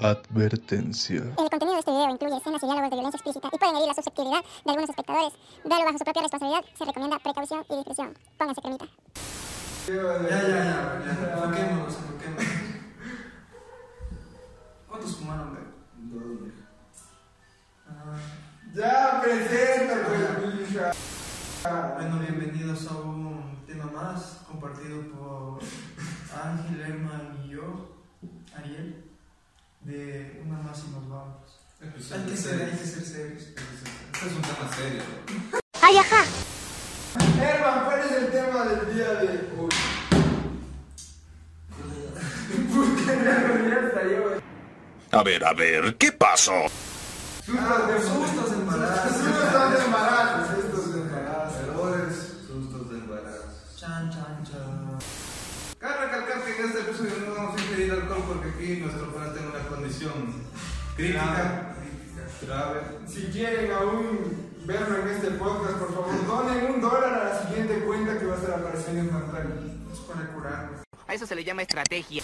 Advertencia. El contenido de este video incluye escenas y diálogos de violencia explícita y pueden herir la susceptibilidad de algunos espectadores. Véalo bajo su propia responsabilidad. Se recomienda precaución y discreción. Pónganse cremita. Ya, ya, ya, ya. Enfoquémonos, enfoquémonos. ¿Cuántos fumaron, güey? Dos, Ah, Ya, presenta, pues, hija. Bueno, bienvenidos a un tema más compartido por Ángel, Herman y yo, Ariel, de Una más y nos vamos. Hay que ser, hay que ser serios. Este es un tema serio. ¡Ay, ajá! Herman, ¿cuál es el tema del día de hoy? Puta, yo. A ver, a ver, ¿qué pasó? Ah, sustos de embarazo. Sustos de embarazo, sustos de embarazo. Errores, sustos de embarazo. Chan, chan, chan. Cabe recalcar que en este episodio no vamos a ingerir alcohol porque aquí nuestro pana tiene una condición crítica, grave. Si quieren aún verlo en este podcast, por favor, donen un dólar a la siguiente cuenta que va a estar apareciendo en pantalla. Es para curarnos. A eso se le llama estrategia.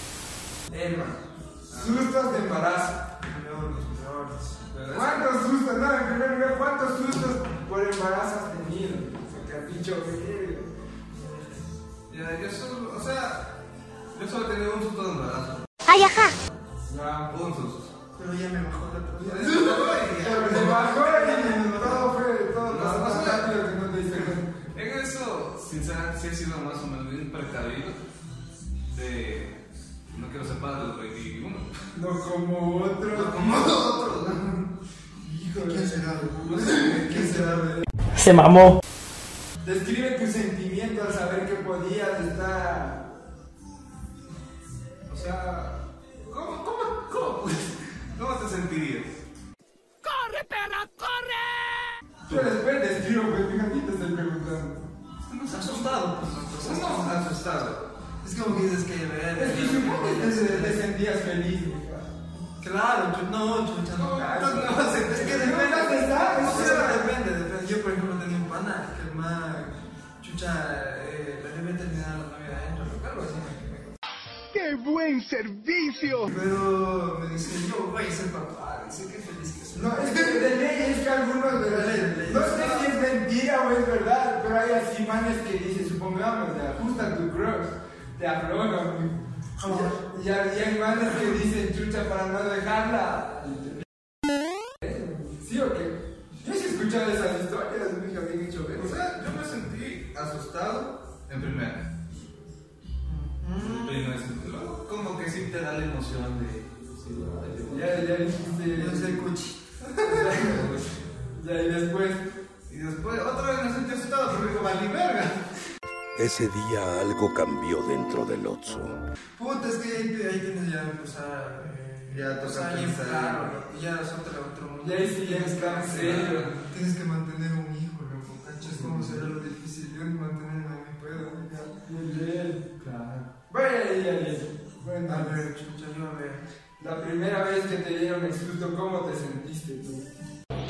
Herman, sustos de embarazo. ¿Cuántos sustos? No, en primer lugar, ¿cuántos sustos por embarazo has tenido? O sea, capicho, verga. Ya, yo solo, yo solo he tenido un susto de embarazo. ¡Ay, ajá! Ya, Un susto. Pero ya me bajó la. Pero se bajó y todo fue, todo No, pasó sé. rápido que no te cuenta. En eso, sinceramente, sí he sido más o menos bien precavido de... No quiero ser padre de los 21. No como otros. No como otros. Hijo ¿Quién será? No sé, ¿quién será? Se mamó. Describe tu sentimiento al saber que podías estar. Sea, ¿cómo, cómo, cómo, cómo te sentirías? Yo después describo, pues fíjate, te estoy preguntando. Nos ha asustado, pues. nos ha ¿Cómo asustado. asustado? Es como que dices que. Es que supongo que te, te sentías feliz. Claro, chu- no, chucha, no. No, no, no, es que depende. depende, depende. Yo, por ejemplo, tenía un pana que el man, chucha, eh, la debe terminar la novia adentro, claro, así ¡Qué buen servicio! Pero me dice, yo voy a ser papá, dice que feliz que soy. No, es que de ley es que algunos de la ley. No sé si es mentira o es verdad, pero hay así manes que dicen, supongamos, te ajustan tu cross, te aflojan. Y, hay- y hay manes que dicen chucha para no dejarla. ¿Sí o qué? Yo sí he escuchado esas historias, me hecho ver. O sea, yo me sentí asustado en primera. Te da la emoción de... Ya, ya dijiste. Yo soy cuchi. Ya, y después. Y después otra vez me sentí asustado porque digo, vale verga. Ese día algo cambió dentro del Otso. Puta, es que ahí, ahí tienes ya empezar. Eh, Ya toca pensar. claro, ya es otro, otro mundo. Ya ahí sí ya está en serio. Tienes que mantener un hijo, loco, ¿cachas? ¿Cómo será lo difícil? Yo ni mantenerme a mí puedo. ya. Muy bien. Claro. Vaya ahí, Ariel. Bueno, A ver, chucha, yo a ver. La primera vez que te dieron el susto, ¿cómo te sentiste tú?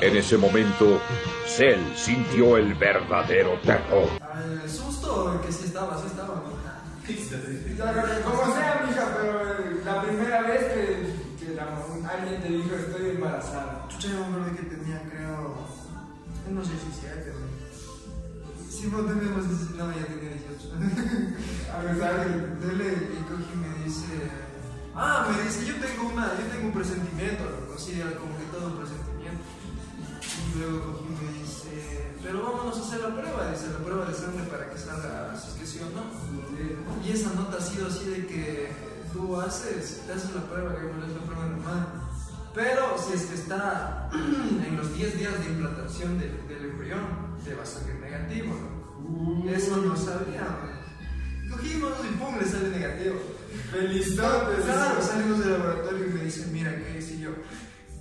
En ese momento, Cell sintió el verdadero terror. Ay, el susto que sí estaba, sí estaba, mija. Como sea, mija, pero eh, la primera vez que, que la- alguien te dijo estoy embarazada. Yo me acuerdo que tenía, creo, unos 17, güey. Sí, no teníamos 17, no, ya tenía 18. A pesar de Dele, y cogí y me dice, ah, me dice, yo tengo una, yo tengo un presentimiento, loco, sí, como que todo un presentimiento. Y luego cogí y me dice, pero vámonos a hacer la prueba, dice, la prueba de sangre para que salga si es que sí o no. Y esa nota ha sido así de que tú haces, te haces la prueba, que es la prueba normal. Pero si es que está en los 10 días de implantación de- del embrión, te va a salir negativo, ¿no? Eso no sabía, ¿no? Cogimos y pum, le sale negativo. Felizotes. Claro, salimos del laboratorio y me dicen, mira, ¿qué hice yo?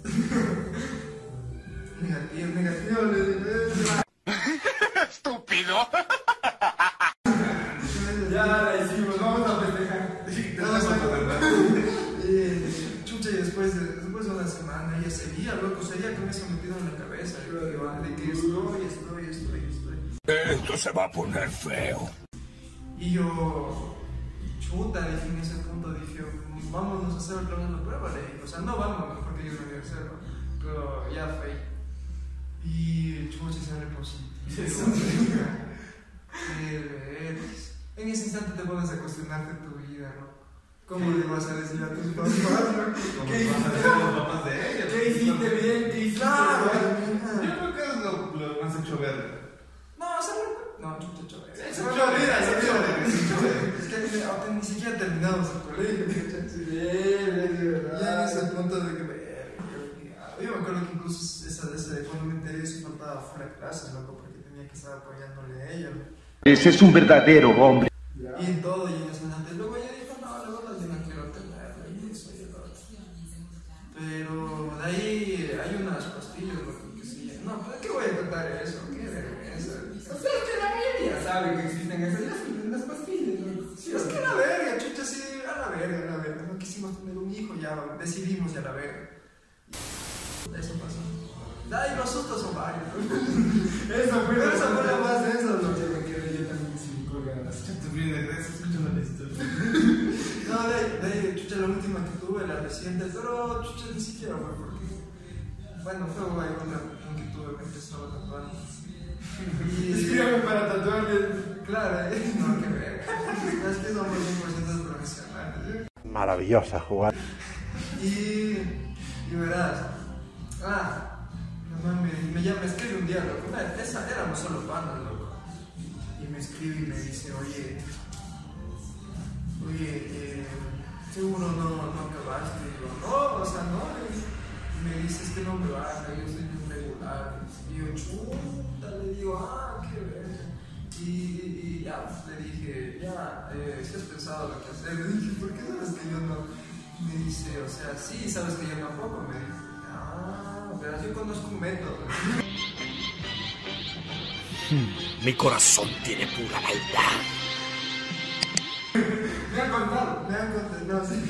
negativo, negativo, "Eh, ¡Estúpido! Ya la hicimos, vamos a festejar. Eh, chucha, y después de, después de una semana ella seguía, loco, seguía con eso metido en la cabeza. Yo digo, de que estoy, estoy, estoy, estoy. Esto se va a poner feo. Y yo, chuta, dije en ese punto, dije, vámonos a hacer otra vez la prueba, le dije, o sea, no vamos, porque yo no voy a hacerlo, pero ya fue. Y chucha sale positivo. En ese instante te pones a cuestionarte tu vida, ¿no? ¿Cómo le vas a decir a tus papás, no? Como ¿Qué fuera de clases, loco, porque tenía que estar apoyándole a ella. ¿no? Ese es un verdadero hombre. Ya. Y en todo, y en ese instante, luego ella dijo, no, la verdad yo no quiero tenerla, y eso y lo otro. Pero de ahí hay unas pastillas, loco, que sí, no, ¿para qué voy a contar eso? Qué vergüenza. O sea, que la mayoría sabe que existen esas las, las pastillas, ¿no? Sí, es que la verga, chucha, sí, a la verga, a la verga. No quisimos tener un hijo, ya decidimos ya la verga. Y Eso pasó. Ay, los sustos son varios. Eso fue Pero esa fue la más de densa, ¿no? Yo me quedé yo también sin colgadas. De eso, escuchando la historia. No, de de ahí, chucha, la última que tuve, la reciente, pero chucha, ni siquiera fue porque. Bueno, fue guay, una una que tuve, me empezó a tatuar. Y. Escríbame para tatuarle. Claro, eh, no, qué verga. Es que somos 100% profesionales. ¿eh? Maravillosa jugada. Y, y verás, ah, mi mamá me, llama, escribe un día, loco, una- esa, éramos solo panas, loco. Y me escribe y me dice, oye, oye, eh, seguro no, no acabaste. Y yo, no, o sea, no. Y me dice, es que no me baja, yo soy un regular. Y yo, chuta, le digo, ah, qué verga. Y, y ya, pues, le dije, ya, eh, si has pensado lo que hacer. Le dije, ¿por qué sabes que yo no? Me dice, o sea, sí, sabes que yo tampoco. Me ah, pero conozco un método. Mi corazón tiene pura maldad. Me han contado, me han contado, no, sí.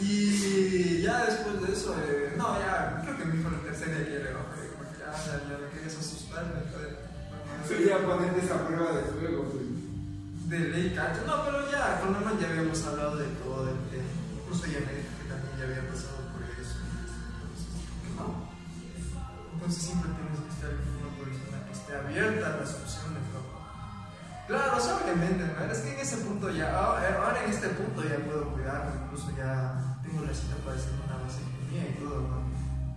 y ya después de eso, eh, no, ya, creo que me dijo la tercera día que le bajé, como que ya, ya, ya me querías asustar, me joder. Sería ponerte esa prueba de fuego, pues. De ley, cacho. No, pero ya, con Norman ya habíamos hablado de todo el tema. Incluso ella me dijo que también ya había pasado Entonces siempre tienes que estar con una persona que esté abierta a las opciones, loco. Claro, obviamente, ¿no? Es que en ese punto ya, ahora en este punto ya puedo cuidarme, incluso ya tengo la cita para hacer una vasectomía y todo, ¿no?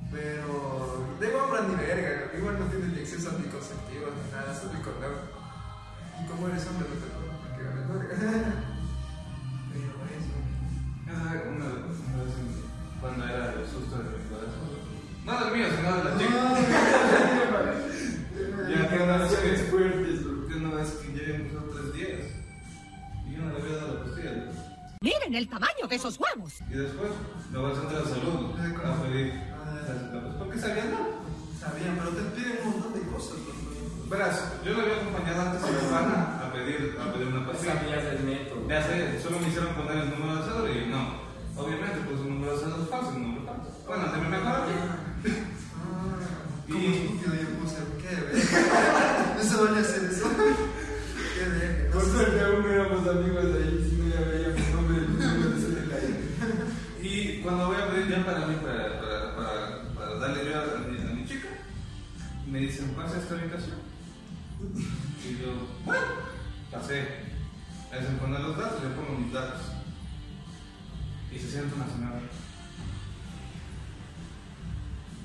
Pero de hombre ni verga, igual no tienes ni acceso a anticonceptivos ni nada, solo con Y como eres hombre, no te porque vale verga. esos huevos. Y después me voy al centro de salud a pedir las etapas. Porque sabía nada. Sabían, pero te piden un montón de cosas. Verás, yo le había acompañado antes a mi hermana a pedir, a pedir una pastilla. Sabías el método. Ya sé, solo me hicieron poner el número de cédula y no. Obviamente, pues un número de cédula es falso, un número falso. Bueno, de mi mejor Y yo, bueno, pasé. Me dicen, poner los datos, yo pongo mis datos. Y se sienta una señora.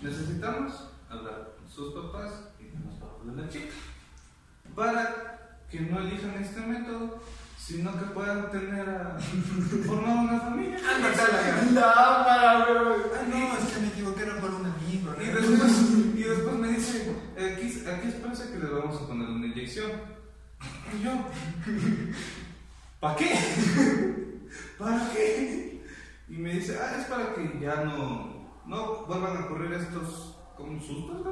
Necesitamos hablar con sus papás y con los papás de la chica. Para que no elijan este método, sino que puedan tener a formar una familia. La weón. Ah, no, es que me equivoqué, era por un amigo. ¿no? Que les vamos a poner una inyección. Y yo, ¿para qué? ¿Para qué? Y me dice, ah, es para que ya no, no vuelvan a ocurrir estos como sustos.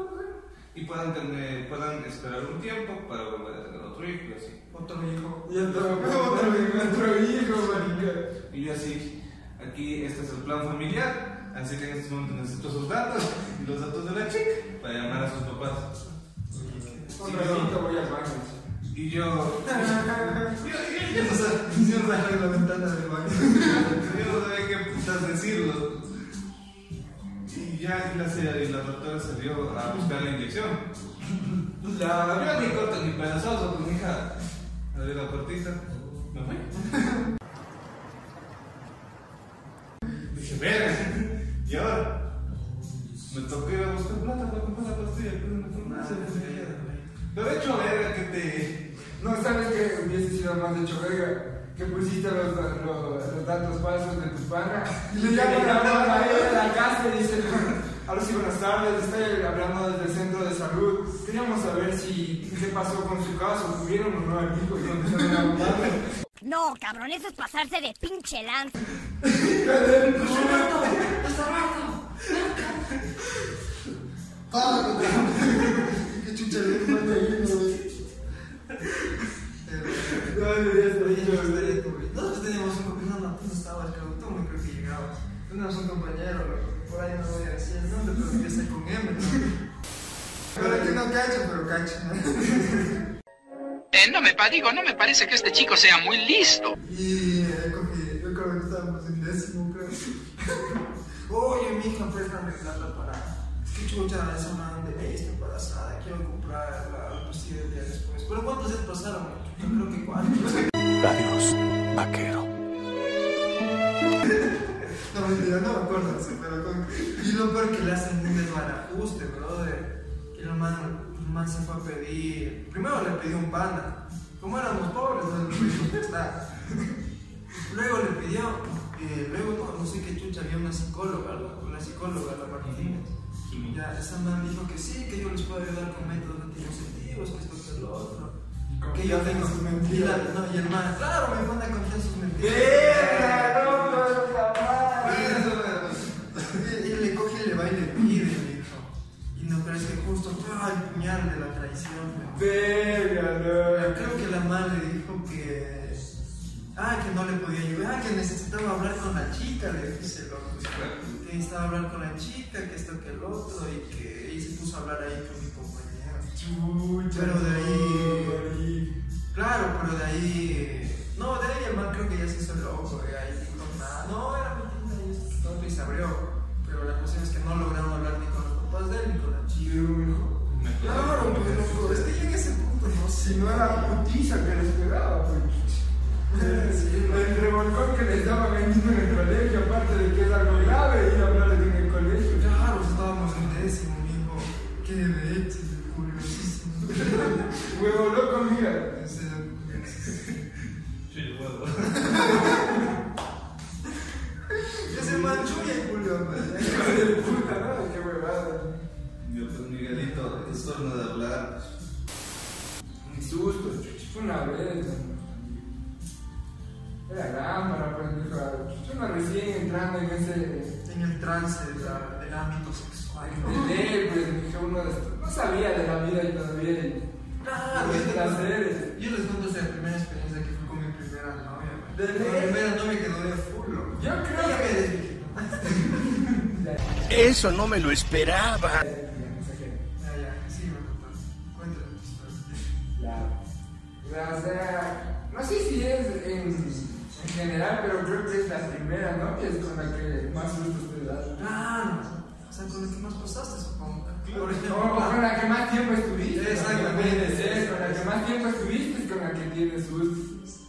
Y puedan, tener, puedan esperar un tiempo para volver a tener otro hijo y así. Otro hijo. Y otro, otro, otro hijo, marica. Y yo así, aquí este es el plan familiar, así que en este momento necesito sus datos y los datos de la chica para llamar a sus papás. Un ratito voy al baño. Y yo, yo, no sabía, la ventana del baño. yo no sabía qué putas decirlo. Y ya y la, y la doctora salió a buscar la inyección. La yo ni corto ni pedazoso, pues mi hija abrió la puertita, me fui. Dije, verga, y ahora me tocó ir a buscar plata para comprar la pastilla, pero no fue nada. Pero he hecho verga que te. No, ¿sabes que hubiese sido más de hecho verga? Que pusiste los, los, los datos falsos de tu pana. Y le llaman a la mayor de la casa y dicen, ahora sí, buenas tardes, estoy hablando desde el centro de salud. Queríamos saber si, qué pasó con su caso, tuvieron o no al hijo y contestaron a la madre. No, cabrón, eso es pasarse de pinche lanza. Chucha le manda ahí, Nosotros teníamos un compañero, no, tú no estabas, creo, tú no creo que llegabas. Teníamos un compañero, por ahí no voy a decir el nombre, pero empieza con M, ¿no? Para que no cacha, pero cacha. Eh, no me digo, no me parece que este chico sea muy listo. Y eh, cogí, yo creo que estábamos en décimo, creo. Oye, mija, préstame plata para. Es que chucha, esa man de ley está embarazada, quiero comprar la pastilla del día después. Pero ¿cuántos días pasaron? Yo creo que cuatro. Adiós, vaquero. No, mentira, no me acuerdo, sí, pero con... Y lo peor que le hacen un desbarajuste, brother. Que el man, el man se fue a pedir... Primero le pidió un panda. Como éramos pobres, no le pudimos prestar. Luego le pidió... eh, luego, no, no sé qué chucha, había una psicóloga, una psicóloga, la Martínez. Ya, esa man dijo que sí, que yo les puedo ayudar con métodos anticonceptivos, que esto, que lo otro. Que yo tengo sus mentiras. No, y el man, claro, me pone a contar sus mentiras. ¡Verga! ¡No, no, no, Y y le coge y le va y le pide, dijo. Y no, pero es que justo fue el puñal de la traición. ¡Verga, no! Creo que la madre dijo que. Ah, que no le podía ayudar, ah, que necesitaba hablar con la chica, le dice el otro. Que necesitaba hablar con la chica, que esto, que el otro, y que ella se puso a hablar ahí con mi compañero. Chucha, Pero de ahí- no, Claro, pero de ahí. No, de ahí el man creo que ya se hizo loco, y ahí dijo nada. No, era mentira, y todo, y se abrió. Pero la cuestión es que no lograron hablar ni con los papás de él ni con la chica. Claro, pues loco, es que llega ese punto, no sé. Si no era putiza que les pegaba, pues. El revolcón que les daba ahí mismo en el colegio, aparte de que es algo grave, ir a Huevo loco, mira. Ese- Sí, huevo. Ya se manchó y el Julio, de puta, ¿no? Qué huevada. Yo, pues Miguelito, es turno de hablar. Un susto, fue una vez. Era lámpara, pues, dijo. Yo no recién entrando en ese. En el trance de la- del ámbito sexual. de ley, pues, dije uno de estos. No sabía de la vida y todavía. Claro, yo, cuento- yo les cuento esa primera experiencia que fue con mi primera novia. ¿De La ley? primera no me quedó de full. Yo creo Ella que-. Eso no me lo esperaba. Ya, ya, sí, me contó. Cuéntame tu historia. La, o sea, no sé si es en, en general, pero creo que es la primera novia es con la que más sustos te das. Claro. O sea, con el que más pasaste, supongo. Por O, ejemplo, o con la que más tiempo estuviste. Exactamente. Puede ser, Con la que más tiempo estuviste es con la que tienes sustos.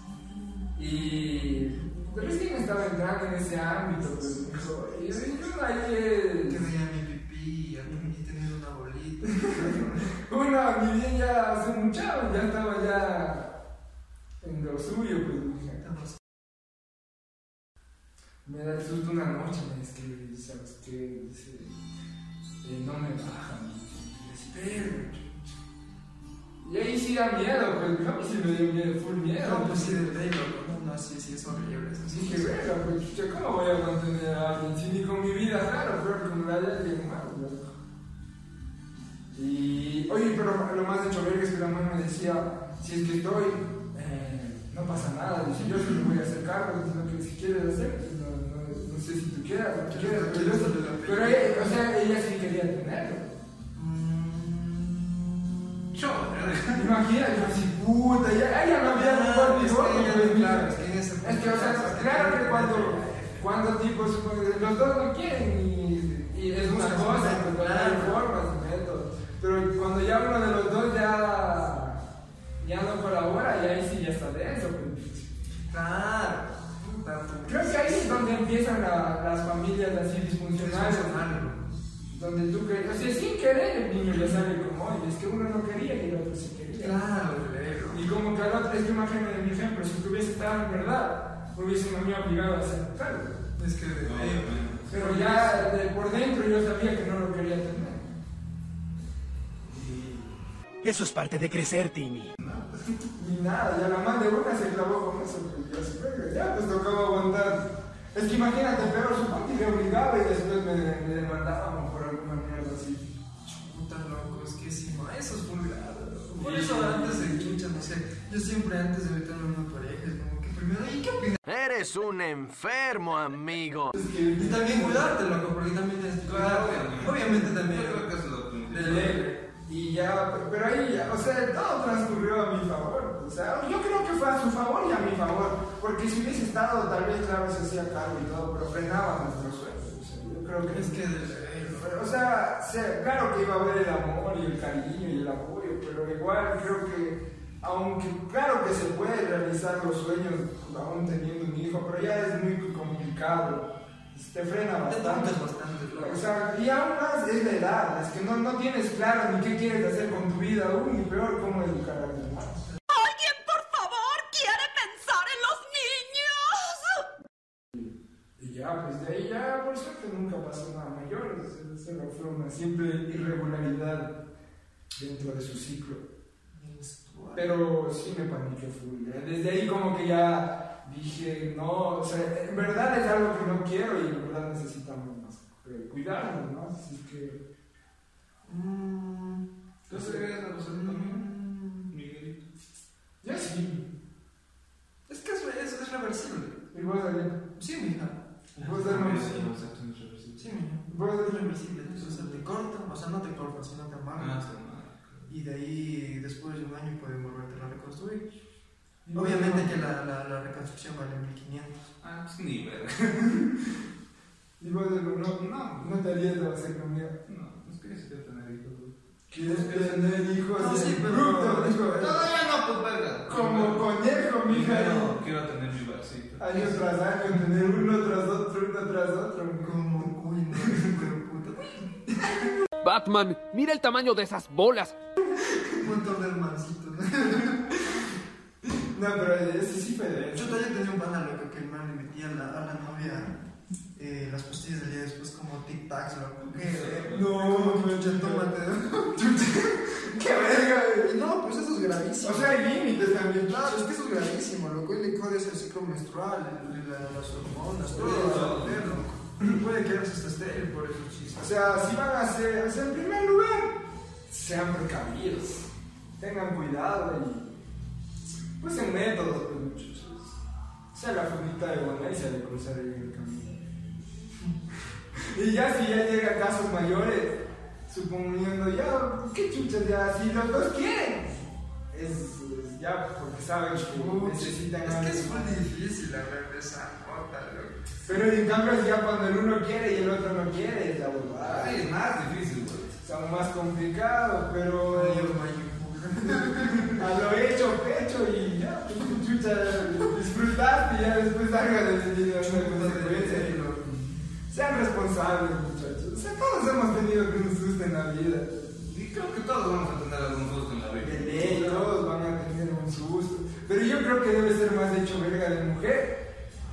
Y recién estaba entrando en ese ámbito, pues me dijo, y yo ahí que es. veía mi pipí y y tenía una bolita. Uno, ni bien ya hace mucho, ya estaba ya en lo suyo, pues dije, Me da el susto una noche, me escribe ¿sabes qué? Dice, eh, no me bajan. Espero. Y ahí sí da miedo, pues a mí sí me dio miedo, full miedo. No, pues sí, de ley, loco. No, no, sí, sí, es horrible. eso sí. Dije, verga, pues chucha, ¿cómo voy a mantener a alguien? Si ni con mi vida, claro, pero como la de alguien más, loco. Y, oye, pero lo más hecho verga es que la mamá me decía, si es que estoy, eh, no pasa nada, dice, yo sí me voy a hacer cargo, sino que si quieres hacer, pues no, no, no sé si tú quieras, no tú quieras, pero, yo- pero ella, o sea, ella sí quería tenerlo. Mm, ¿no? Imagínate, así, puta, ya, ya no había mejor es que no, claro, pues, es que Es o sea, claro que cuando, cuando tipo, supongo que los dos no quieren y, y es una cosa, pues, hay claro. formas y métodos. Pero cuando ya uno de los dos ya, ya no colabora, y ahí sí ya está denso. Pues. Claro. Creo que ahí es donde empiezan la- las familias así disfuncionales. Donde tú querías, o sea, sin querer el niño ya sale como, oye, es que uno no quería y el otro sí quería. Claro. Y como que al otro, es que imagínate mi ejemplo, si tuviese estado en verdad, hubiese a mí obligado a hacer claro. Es que de. Pero ya de por dentro yo sabía que no lo quería tener. Eso es parte de crecer, Timmy. Ni nada, ya la madre de una se clavó con eso, pues ya se fue, ya pues tocaba aguantar. Es que imagínate, pero supongo que me obligaba y después me, me demandaban Por eso antes de chucha, no sé, yo siempre antes de meterme en una pareja, es como que primero, ¿y qué opinas? Eres un enfermo, amigo. Y también cuidarte, loco, porque también es Claro, cuidarte. Obviamente también. Yo creo que eso es lo de ley. Y ya, pero ahí ya, o sea, todo transcurrió a mi favor. O sea, yo creo que fue a su favor y a mi favor. Porque si hubiese estado, tal vez, claro, se hacía cargo y todo, pero frenaba nuestros sueños. O sea, yo creo que Es que. O sea, se- claro que iba a haber el amor y el cariño y el pero igual creo que, aunque claro que se puede realizar los sueños aún teniendo un hijo, pero ya es muy complicado. Te frena Te bastante. bastante, loco. O sea, y aún más es la edad, es que no, no tienes claro ni qué quieres hacer con tu vida aún, y peor cómo educar a los demás. ¿Alguien, por favor, quiere pensar en los niños? Y ya, pues de ahí ya, por suerte, nunca pasó nada mayor. es- Solo fue una simple irregularidad dentro de su ciclo. Pero sí me paniqué full. ya. Desde ahí como que ya dije, no, o sea, en verdad es algo que no quiero y en verdad necesitamos más eh, cuidarnos, ¿no? Así que... Mm, ¿Tú serías la persona también? Miguelito. Yo sí. Es que es, es, es reversible. ¿Y vos, Daniel? Sí, mija. ¿Vos, Daniel? Sí, mija. ¿Vos, Es Daniel? reversible. Entonces te cortan, o sea, no te cortan, sino te amarran. Y de ahí, después de un año, pueden volverte a reconstruir. ¿Y vos, Obviamente que la, la, la reconstrucción vale 1500. Ah, pues ni ver. ¿Y vos? No, no, no te harías de hacer conmigo. No, es que yo sí quiero tener hijos. ¿Quieres tener hijos? No, sí, pero- dijo, Todavía no, pues verga. Como conejo, mija. Primero quiero tener mi barcito. Año tras año, tener uno tras otro, uno tras otro. Como, uy, no, pero puta. Batman, mira el tamaño de esas bolas. Montón de hermancitos. No, pero ese sí fue de Yo todavía tenía un pana loco que el man le metía a la, a la novia eh, las pastillas del día después como tic-tacs, loco. Que, No, como que chucha, tómate. ¡Qué verga! Y no, pues eso es gravísimo. O sea, hay límites también. Claro, es que eso es gravísimo, loco. El licor es el ciclo menstrual, el- la- las hormonas, todo volver, loco. Puede quedarse hasta estéril por esos chistes. O sea, si van a o sea, en primer lugar, sean precavidos. Tengan cuidado y. Pues en métodos, pues muchachos. Sea la fundita de buena y se ha de cruzar el camino. Y ya si ya llega a casos mayores, suponiendo ya, ¿qué chuchas ya? Si los dos quieren, es, es ya porque saben que necesitan Es que es muy difícil hablar de esa nota, loco. Pero en cambio es ya cuando el uno quiere y el otro no quiere, es la huevada. Es más difícil, güey. Es aún más complicado, pero Ay. a lo hecho, pecho y ya, chucha, disfrutaste y ya después salga de una consecuencia. y lo- Sean responsables, muchachos. O sea, todos hemos tenido que un susto en la vida. Y creo que todos vamos a tener algún susto en la De vida. ley, todos van a tener un susto. Pero yo creo que debe ser más hecho verga de mujer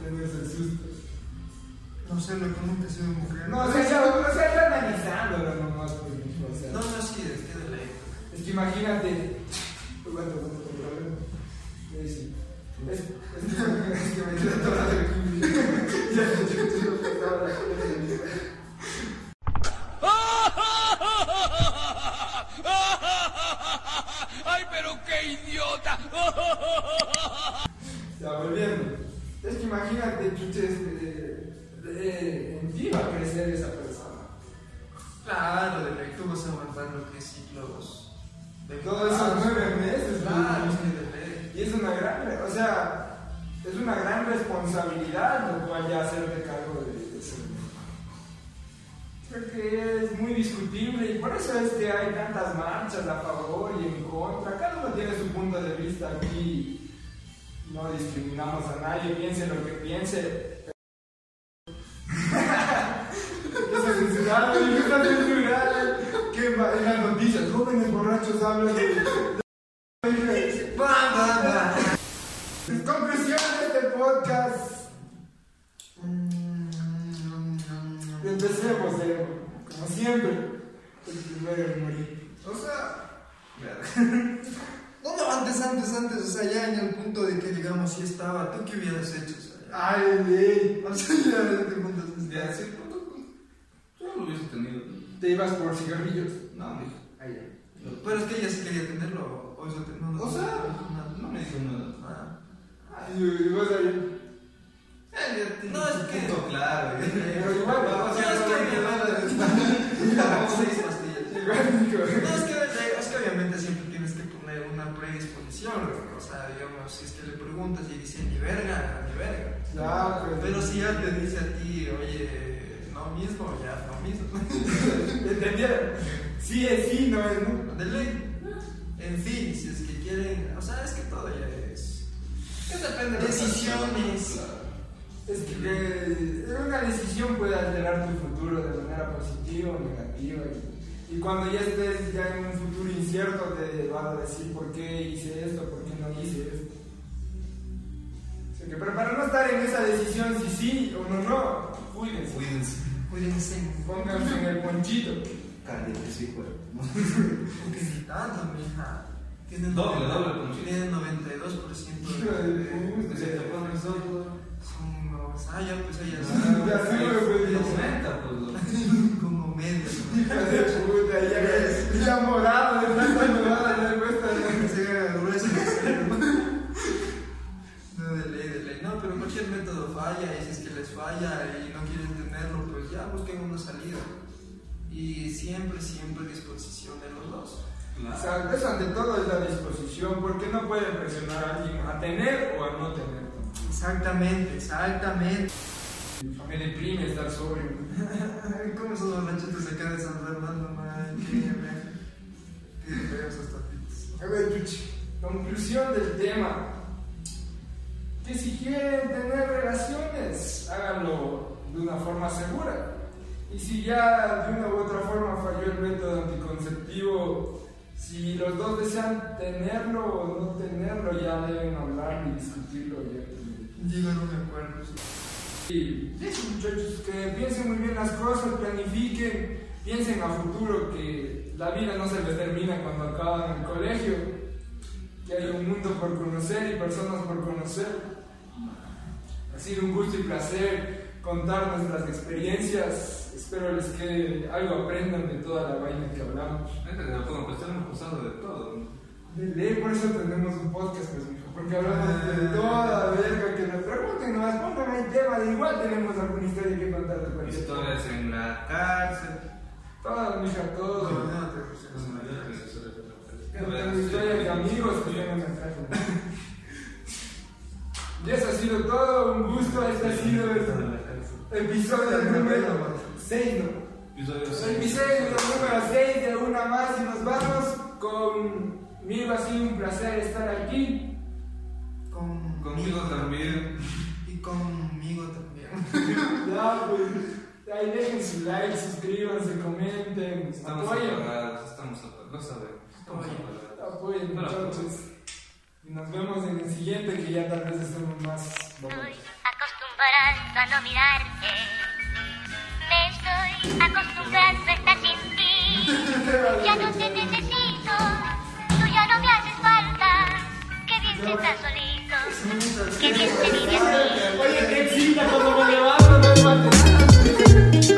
tenerse el susto. No sé, loco, nunca he sido mujer. No, o sea, ya, o sea, analizándolo nomás, por ejemplo, o sea. No, no, sí, es que de ley. Es que imagínate. Me toda es una gran responsabilidad lo cual ya hacerte cargo de, de eso. Creo que es muy discutible y por eso es que hay tantas marchas a favor y en contra. Cada uno tiene su punto de vista aquí. No discriminamos a nadie, piense lo que piense. Eso es censurado, y está censurado. ¿Qué va? En las noticias, jóvenes borrachos hablan de. Va, va, va. Conclusión Empecemos, eh, como siempre. El primero en morir. O sea, no, no, antes, antes, antes, o sea, ya en el punto de que, digamos, si estaba, ¿tú qué hubieras hecho? O sea, ya- Ay, ley. o sea, ya punto se Ya, sí, punto, punto. Yo lo hubiese tenido. Te ibas por cigarrillos. No, mijo. Ay, ay. Pero es que ella sí quería tenerlo, o eso te- no, no, O sea, no, no me dijo nada. Ah. Ay, y vos ahí. No, es que. Punto claro. Pero igual, O sea, es que. No, es que, es que obviamente siempre tienes que poner una predisposición, ¿no? o sea, digamos, si es que le preguntas y dice ni verga, ni verga. Ya. Pero si ya te dice a ti, oye, no mismo, ya no mismo. ¿Entendieron? Sí es sí, no es no. De ley. En fin, si es que quieren, o sea, es que todo ya es. ¿Qué depende de Decisiones. Es que eh, una decisión puede alterar tu futuro de manera positiva o negativa. Y, y cuando ya estés ya en un futuro incierto, te vas a decir por qué hice esto, por qué no hice esto. O sea que, pero para no estar en esa decisión si sí o no, no, cuídense. Cuídense. Cuídense. Pónganse en el ponchito. Cállate, sí, güey. Porque ni tanto, mija. Tienen Doble, doble ponchito. Tienen 92% Hijo de de. puta. de- Ah, ya, pues ellas. Ya sí, güey, Los pues, pues. Como media. Hija de puta, ya, ya morado de tanta morada ya cuesta. Se haga grueso. No, de ley, de ley. No, pero cualquier método falla y si es que les falla y no quieren tenerlo, pues ya busquen una salida. Y siempre, siempre disposición de los dos. O sea, eso ante todo es la disposición, porque no pueden presionar a alguien a tener o a no tener. Exactamente, exactamente. Me deprime estar sobrio. ¿Cómo esos borrachitos acá de San Fernando, man? Qué, qué feos esos tapitos. A ver, Chuchi, conclusión del tema. Que si quieren tener relaciones, háganlo de una forma segura. Y si ya de una u otra forma falló el método anticonceptivo, si los dos desean tenerlo o no tenerlo, ya deben hablar y discutirlo. Ya. Llegan a un acuerdo. Y eso, muchachos, que piensen muy bien las cosas, planifiquen, piensen a futuro que la vida no se determina cuando acaban el colegio, que hay un mundo por conocer y personas por conocer. Ha sido un gusto y placer contar nuestras experiencias. Espero les quede algo aprendan de toda la vaina que hablamos. Que puedo, pues hemos pasado de todo. De ley, por eso tenemos un podcast, pues, porque hablamos de toda verga que nos pregunten, nos pongan ahí tema, de igual tenemos alguna historia que contar de cualquier Historias en la cárcel. Todas, mija, No, todo. no, te Pues, historias de amigos que tienen mensajes. Y eso ha sido todo, un gusto, este ha sido el episodio número 6, ¿no? Episodio El número 6 de una más y nos vamos. Conmigo ha sido un placer estar aquí. Con, Conmigo también. Y conmigo también. Ya, pues, ahí dejen su like, suscríbanse, comenten, Estamos apoyen. apagados, estamos apagados. Lo sabemos. Estamos. Apoyen, Pero- muchachos. Y nos vemos en el siguiente que ya tal vez estemos más. Estoy acostumbrado a no mirarte. Me estoy acostumbrando a estar sin ti. Ya no te necesito. Tú ya no me haces falta. Qué bien se está solito. ¿Qué te? Oye, qué chica, como me levanto, no me